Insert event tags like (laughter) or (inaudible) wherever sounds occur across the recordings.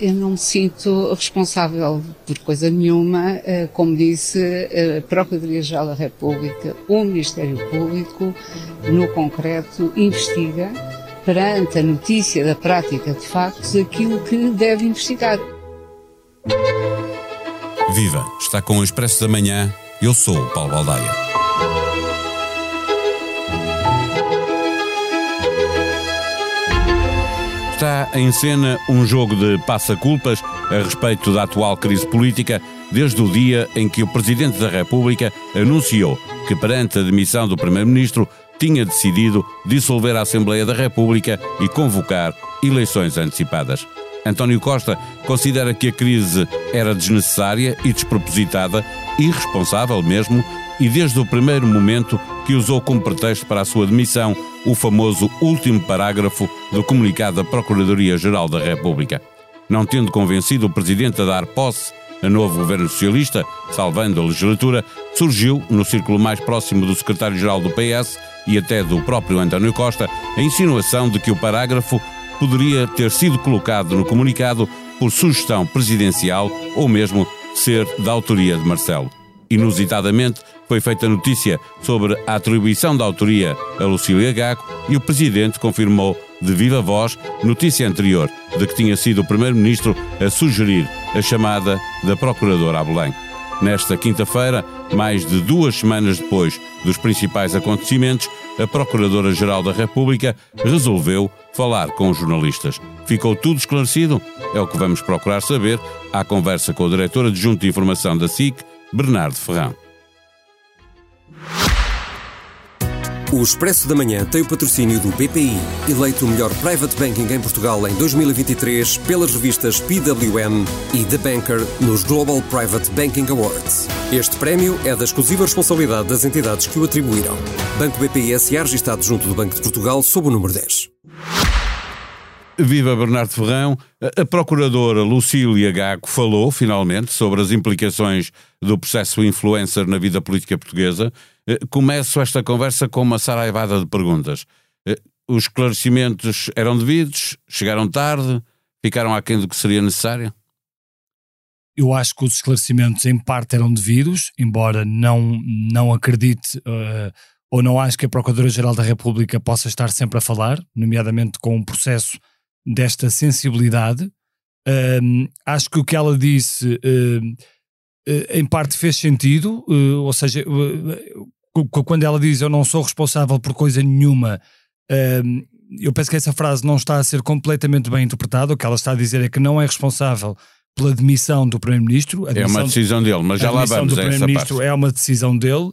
Eu não me sinto responsável por coisa nenhuma. Eh, como disse, a Procuradoria-Geral da República, o Ministério Público, no concreto, investiga perante a notícia da prática de factos aquilo que deve investigar. Viva! Está com o Expresso da Manhã. Eu sou o Paulo Baldaia. Está em cena um jogo de passa-culpas a respeito da atual crise política, desde o dia em que o Presidente da República anunciou que, perante a demissão do Primeiro-Ministro, tinha decidido dissolver a Assembleia da República e convocar eleições antecipadas. António Costa considera que a crise era desnecessária e despropositada, irresponsável mesmo, e desde o primeiro momento que usou como pretexto para a sua demissão o famoso último parágrafo do comunicado da Procuradoria-Geral da República. Não tendo convencido o Presidente a dar posse a novo governo socialista, salvando a legislatura, surgiu, no círculo mais próximo do secretário-geral do PS e até do próprio António Costa, a insinuação de que o parágrafo poderia ter sido colocado no comunicado por sugestão presidencial ou mesmo ser da autoria de Marcelo. Inusitadamente, foi feita notícia sobre a atribuição da autoria a Lucília Gago e o Presidente confirmou de viva voz notícia anterior de que tinha sido o Primeiro-Ministro a sugerir a chamada da Procuradora a Belém. Nesta quinta-feira, mais de duas semanas depois dos principais acontecimentos, a Procuradora-Geral da República resolveu falar com os jornalistas. Ficou tudo esclarecido? É o que vamos procurar saber à conversa com o diretor adjunto de informação da SIC, Bernardo Ferrão. O Expresso da Manhã tem o patrocínio do BPI, eleito o melhor private banking em Portugal em 2023 pelas revistas PWM e The Banker nos Global Private Banking Awards. Este prémio é da exclusiva responsabilidade das entidades que o atribuíram. Banco BPI SA registado junto do Banco de Portugal sob o número 10. Viva Bernardo Ferrão. A procuradora Lucília Gago falou, finalmente, sobre as implicações do processo influencer na vida política portuguesa. Eh, começo esta conversa com uma saraivada de perguntas. Eh, os esclarecimentos eram devidos? Chegaram tarde? Ficaram aquém do que seria necessário? Eu acho que os esclarecimentos, em parte, eram devidos, embora não, não acredite uh, ou não acho que a Procuradora-Geral da República possa estar sempre a falar, nomeadamente com um processo desta sensibilidade. Um, acho que o que ela disse, uh, uh, em parte, fez sentido, uh, ou seja, quando ela diz eu não sou responsável por coisa nenhuma, eu penso que essa frase não está a ser completamente bem interpretada. O que ela está a dizer é que não é responsável pela demissão do Primeiro-Ministro. É uma decisão dele, mas já lá vamos. A demissão do Primeiro-Ministro é uma decisão dele,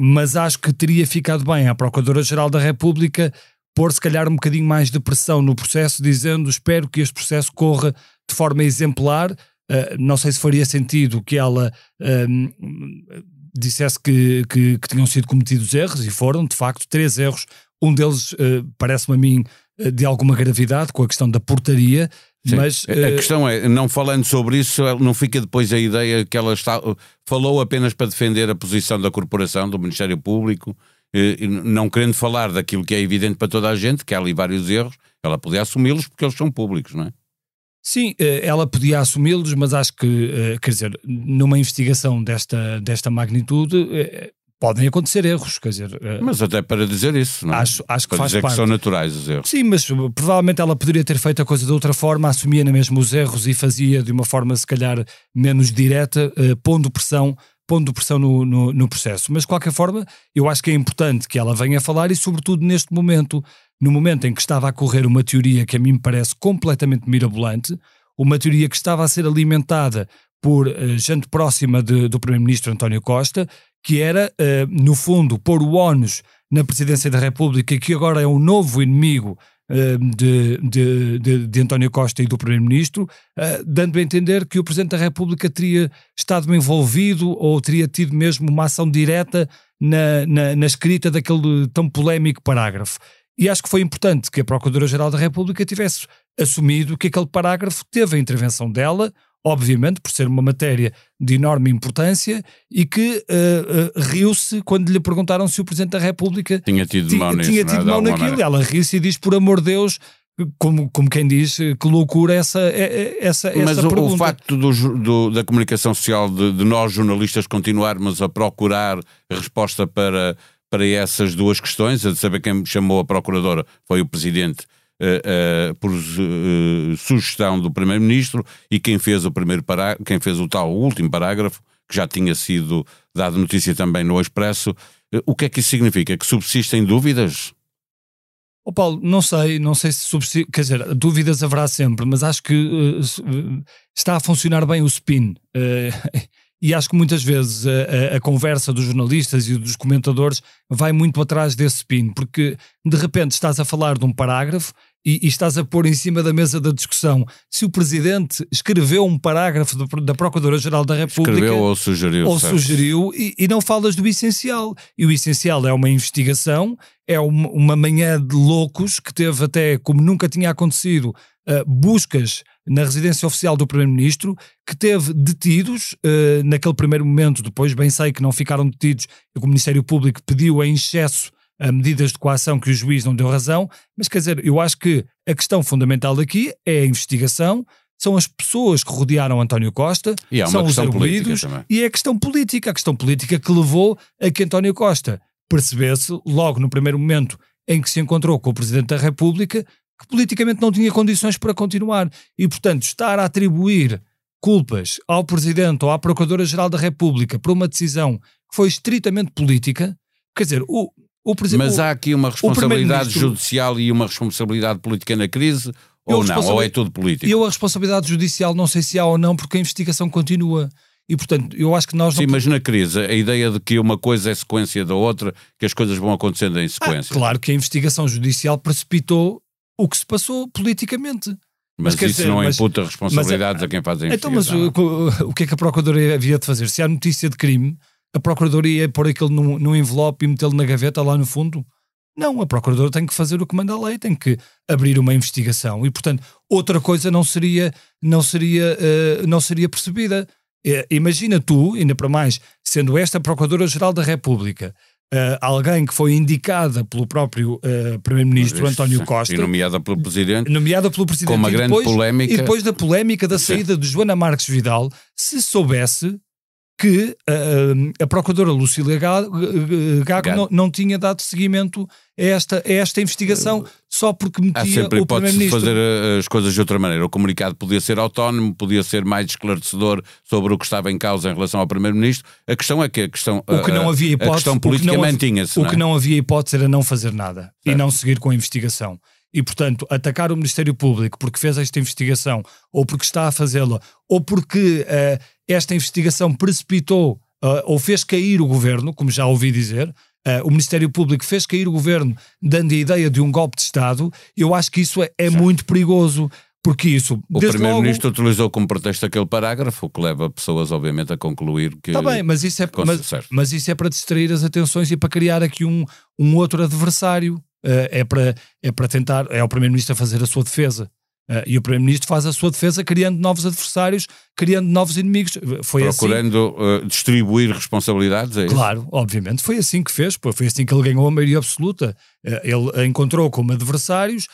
mas acho que teria ficado bem à Procuradora-Geral da República pôr se calhar um bocadinho mais de pressão no processo, dizendo espero que este processo corra de forma exemplar. Uh, não sei se faria sentido que ela uh, dissesse que, que, que, tinham sido cometidos erros, e foram, de facto, três erros. Um deles uh, parece-me a mim de alguma gravidade, com a questão da portaria. Sim. Mas, a questão é, não falando sobre isso, não fica depois a ideia que ela está, falou apenas para defender a posição da corporação, do Ministério Público, eh, não querendo falar daquilo que é evidente para toda a gente, que há ali vários erros, ela podia assumi-los porque eles são públicos, não é? Sim, eh, ela podia assumi-los, mas acho que, eh, quer dizer, numa investigação desta, desta magnitude, podem acontecer erros, quer dizer. Mas até para dizer isso, não é? Acho, acho que para faz dizer parte. que são naturais os erros. Sim, mas provavelmente ela poderia ter feito a coisa de outra forma, assumia na mesma os erros e fazia de uma forma, se calhar, menos direta, pondo pressão pondo pressão no, no, no, processo. Mas, de qualquer forma, eu acho que é importante que ela venha falar e, sobretudo, neste momento, no momento em que estava a correr uma teoria que a mim me parece completamente mirabolante, uma teoria que estava a ser alimentada por uh, gente próxima de, do Primeiro-Ministro António Costa, que era, uh, no fundo, pôr o ónus na Presidência da República, que agora é o novo inimigo de, de, de, de, António Costa e do Primeiro-Ministro, uh, dando a entender que o Presidente da República teria estado envolvido ou teria tido mesmo uma ação direta na, na, na escrita daquele tão polémico parágrafo. E acho que foi importante que a Procuradora-Geral da República tivesse assumido que aquele parágrafo teve a intervenção dela, obviamente por ser uma matéria de enorme importância e que uh, uh, riu-se quando lhe perguntaram se o Presidente da República tinha tido mão, nisso, tinha é? tido mão naquilo. Ela riu-se e diz, por amor de Deus, como, como quem diz, que loucura essa, essa, essa Mas o, o, facto do, do, da comunicação social, de, de, nós jornalistas continuarmos a procurar resposta para, para essas duas questões, a de saber quem chamou a procuradora foi o Presidente, uh, uh, por uh, sugestão do Primeiro-Ministro, e quem fez o primeiro parágrafo, quem fez o tal último parágrafo, que já tinha sido dado notícia também no Expresso, o que é que isso significa? Que subsistem dúvidas? Oh Paulo, não sei, não sei se subsiste, quer dizer, dúvidas haverá sempre, mas acho que uh, está a funcionar bem o spin. Uh, (laughs) e acho que muitas vezes a, a, conversa dos jornalistas e dos comentadores vai muito atrás desse spin, porque de repente estás a falar de um parágrafo e, e, estás a pôr em cima da mesa da discussão se o Presidente escreveu um parágrafo do, da Procuradora-Geral da República. Escreveu ou sugeriu. Ou certo. sugeriu, e, e, não falas do essencial. E o essencial é uma investigação, é uma, uma manhã de loucos que teve até, como nunca tinha acontecido, uh, buscas na residência oficial do Primeiro-Ministro, que teve detidos uh, naquele primeiro momento, depois bem sei que não ficaram detidos, e o Ministério Público pediu em excesso a medidas de coação que o juiz não deu razão, mas quer dizer, eu acho que a questão fundamental daqui é a investigação, são as pessoas que rodearam António Costa, são os arguídos, e é a questão política, a questão política que levou a que António Costa percebesse, logo no primeiro momento em que se encontrou com o Presidente da República, que politicamente não tinha condições para continuar. E, portanto, estar a atribuir culpas ao Presidente ou à Procuradora-Geral da República por uma decisão que foi estritamente política, quer dizer, o, mas há aqui uma responsabilidade judicial e uma responsabilidade política na crise, ou não? Ou é tudo político? Eu a responsabilidade judicial não sei se há ou não, porque a investigação continua. E, portanto, eu acho que nós Sim, não... mas na crise, a ideia de que uma coisa é sequência da outra, que as coisas vão acontecendo em ah, sequência. Ah, claro que a investigação judicial precipitou o que se passou politicamente. Mas, mas isso dizer, não imputa mas, responsabilidades mas, a quem faz a investigação. Então, mas o, o que é que a Procuradoria havia de fazer? Se há notícia de crime, a Procuradoria ia pôr aquilo num, num envelope e metê-lo na gaveta lá no fundo? Não, a Procuradora tem que fazer o que manda a lei, tem que abrir uma investigação e, portanto, outra coisa não seria, não seria, uh, não seria percebida. Uh, imagina tu, ainda para mais, sendo esta Procuradora-Geral da República, Uh, alguém que foi indicada pelo próprio Primeiro-Ministro António Costa. E nomeada pelo Presidente. Nomeada pelo Presidente. Com uma grande depois, polémica. E depois da polémica da saída sim. de Joana Marques Vidal, se soubesse que uh, a procuradora Lucília Gago, Gago não, não, tinha dado seguimento a esta, a esta investigação só porque metia Há sempre o Primeiro-Ministro. fazer eh, as coisas de outra maneira. O comunicado podia ser autónomo, podia ser mais esclarecedor sobre o que estava em causa em relação ao Primeiro-Ministro. A questão é que a questão, o que não havia hipótese, a questão política mantinha-se. O que não havia hipótese era não fazer nada certo. e não seguir com a investigação e, portanto, atacar o Ministério Público porque fez esta investigação, ou porque está a fazê-la, ou porque uh, esta investigação precipitou uh, ou fez cair o governo, como já ouvi dizer, uh, o Ministério Público fez cair o governo dando a ideia de um golpe de Estado, eu acho que isso é, é muito perigoso. Porque isso. O Primeiro-Ministro logo... utilizou como pretexto aquele parágrafo, o que leva pessoas, obviamente, a concluir que. Está bem, mas isso, é, mas, mas, isso é para distrair as atenções e para criar aqui um, um outro adversário. Uh, é, para, é para tentar. É o Primeiro-Ministro a fazer a sua defesa. Uh, e o Primeiro-Ministro faz a sua defesa criando novos adversários, criando novos inimigos. Foi assim Procurando assim... uh, distribuir responsabilidades, é Claro, isso? obviamente. Foi assim que fez, foi assim que ele ganhou a maioria absoluta. Uh, ele encontrou como adversários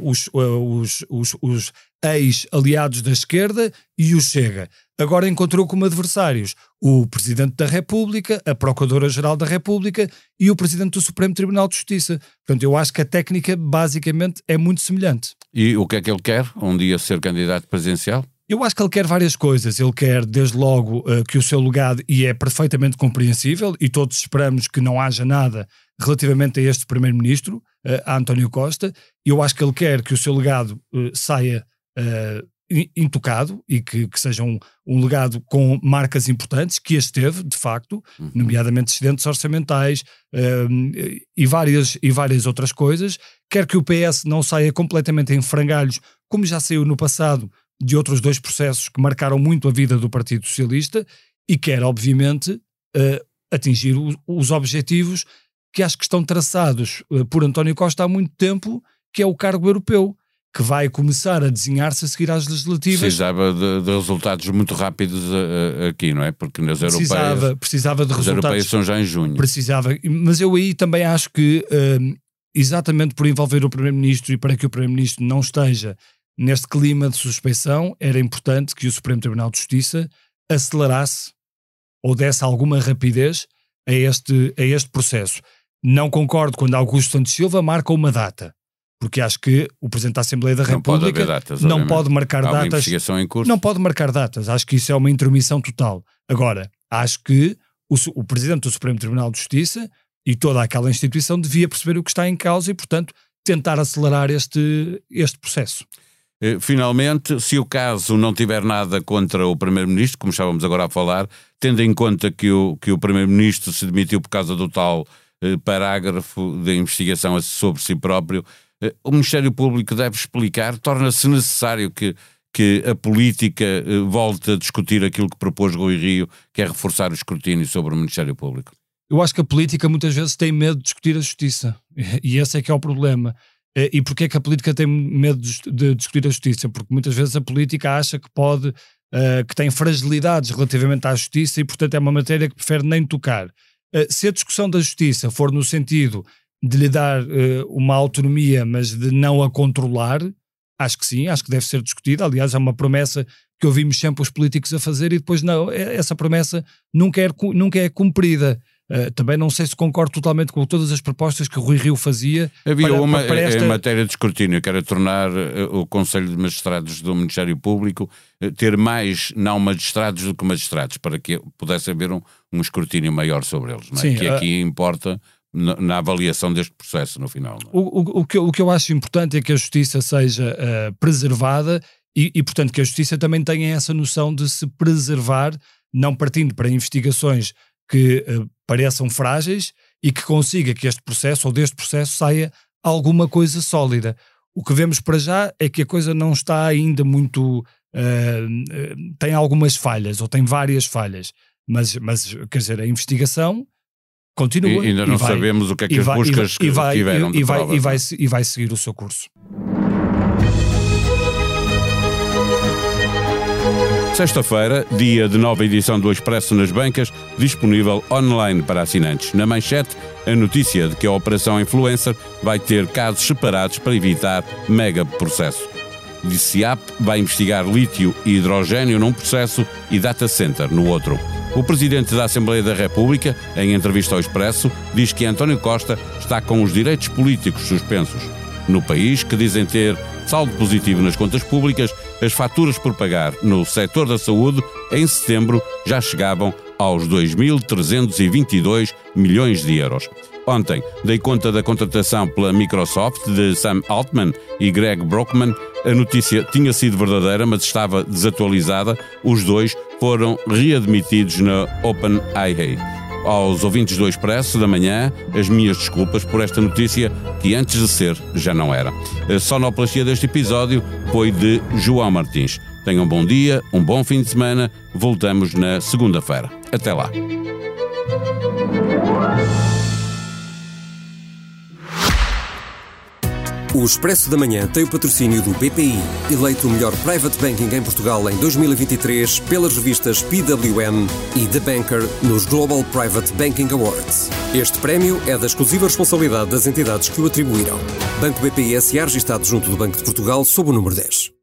os, os, os, os ex-aliados da esquerda e o Chega. Agora encontrou como adversários o Presidente da República, a Procuradora-Geral da República e o Presidente do Supremo Tribunal de Justiça. Portanto, eu acho que a técnica basicamente é muito semelhante. E o que é que ele quer? Um dia ser candidato presidencial? Eu acho que ele quer várias coisas. Ele quer, desde logo, uh, que o seu legado, e é perfeitamente compreensível, e todos esperamos que não haja nada relativamente a este Primeiro-Ministro, uh, a António Costa. Eu acho que ele quer que o seu legado uh, saia intocado e que, que seja um, um, legado com marcas importantes, que este teve, de facto, uhum. nomeadamente excedentes orçamentais um, e, várias, e várias outras coisas. Quer que o PS não saia completamente em frangalhos, como já saiu no passado de outros dois processos que marcaram muito a vida do Partido Socialista, e quer, obviamente, uh, atingir o, os objetivos que acho que estão traçados uh, por António Costa há muito tempo, que é o cargo europeu que vai começar a desenhar-se a seguir às legislativas. Precisava de, de resultados muito rápidos uh, aqui, não é? Porque nas precisava, europeias. Precisava de resultados. As europeias são já em junho. Precisava, mas eu aí também acho que uh, exatamente por envolver o Primeiro-Ministro e para que o Primeiro-Ministro não esteja neste clima de suspeição, era importante que o Supremo Tribunal de Justiça acelerasse ou desse alguma rapidez a este, a este processo. Não concordo quando Augusto Santos Silva marca uma data, porque acho que o Presidente da Assembleia da não República pode datas, não pode marcar Há datas. investigação em curso. Não pode marcar datas. Acho que isso é uma intermissão total. Agora, acho que o, o Presidente do Supremo Tribunal de Justiça e toda aquela instituição devia perceber o que está em causa e, portanto, tentar acelerar este, este processo. Eh, Finalmente, se o caso não tiver nada contra o Primeiro-Ministro, como estávamos agora a falar, tendo em conta que o, que o Primeiro-Ministro se demitiu por causa do tal eh, parágrafo de investigação sobre si próprio, o Ministério Público deve explicar, torna-se necessário que, que a política eh, volte a discutir aquilo que propôs Rui Rio, que é reforçar o escrutínio sobre o Ministério Público. Eu acho que a política muitas vezes tem medo de discutir a justiça. E esse é que é o problema. Eh, E porquê é que a política tem medo de discutir a justiça? Porque muitas vezes a política acha que pode, eh, que tem fragilidades relativamente à justiça e, portanto, é uma matéria que prefere nem tocar. Se a discussão da justiça for no sentido de lhe dar eh, uma autonomia, mas de não a controlar, acho que sim, acho que deve ser discutida. Aliás, é uma promessa que ouvimos sempre os políticos a fazer e depois não, eh, essa promessa nunca é, nunca é cumprida. Uh, também não sei se concordo totalmente com todas as propostas que o Rui Rio fazia. Havia para- uma para eh, esta- em matéria de escrutínio, que era tornar eh, o Conselho de Magistrados do Ministério Público eh, ter mais não magistrados do que magistrados, para que pudesse haver um, um escrutínio maior sobre eles, não é? Sim, que aqui importa na, avaliação deste processo no final. é? O, o, o que, o que eu acho importante é que a justiça seja uh, preservada e, e, portanto, que a justiça também tenha essa noção de se preservar, não partindo para investigações que uh, pareçam frágeis e que consiga que este processo ou deste processo saia alguma coisa sólida. O que vemos para já é que a coisa não está ainda muito. uh, tem algumas falhas, ou tem várias falhas, mas, mas quer dizer, a investigação continua. E ainda não vai- sabemos o que é que e as vai- buscas e vai, que tiveram de e vai, e, vai, e vai seguir o seu curso. Sexta-feira, dia de nova edição do Expresso nas Bancas, disponível online para assinantes. Na manchete, a notícia de que a Operação Influencer vai ter casos separados para evitar mega processo. DCAP vai investigar lítio e hidrogênio num processo e data center no outro. O presidente da Assembleia da República, em entrevista ao Expresso, diz que António Costa está com os direitos políticos suspensos. No país, que dizem ter saldo positivo nas contas públicas, as faturas por pagar no setor da saúde em setembro já chegavam aos 2.322 milhões de euros. Ontem dei conta da contratação pela Microsoft de Sam Altman e Greg Brockman. A notícia tinha sido verdadeira, mas estava desatualizada. Os dois foram readmitidos na OpenAI. Aos ouvintes do Expresso da manhã, as minhas desculpas por esta notícia que antes de ser já não era. A sonoplastia deste episódio foi de João Martins. Tenham um bom dia, um bom fim de semana. Voltamos na segunda-feira. Até lá. O Expresso da Manhã tem o patrocínio do BPI, eleito o melhor private banking em Portugal em 2023 pelas revistas PWM e The Banker nos Global Private Banking Awards. Este prémio é da exclusiva responsabilidade das entidades que o atribuíram. Banco BPI SA registado junto do Banco de Portugal sob o número 10.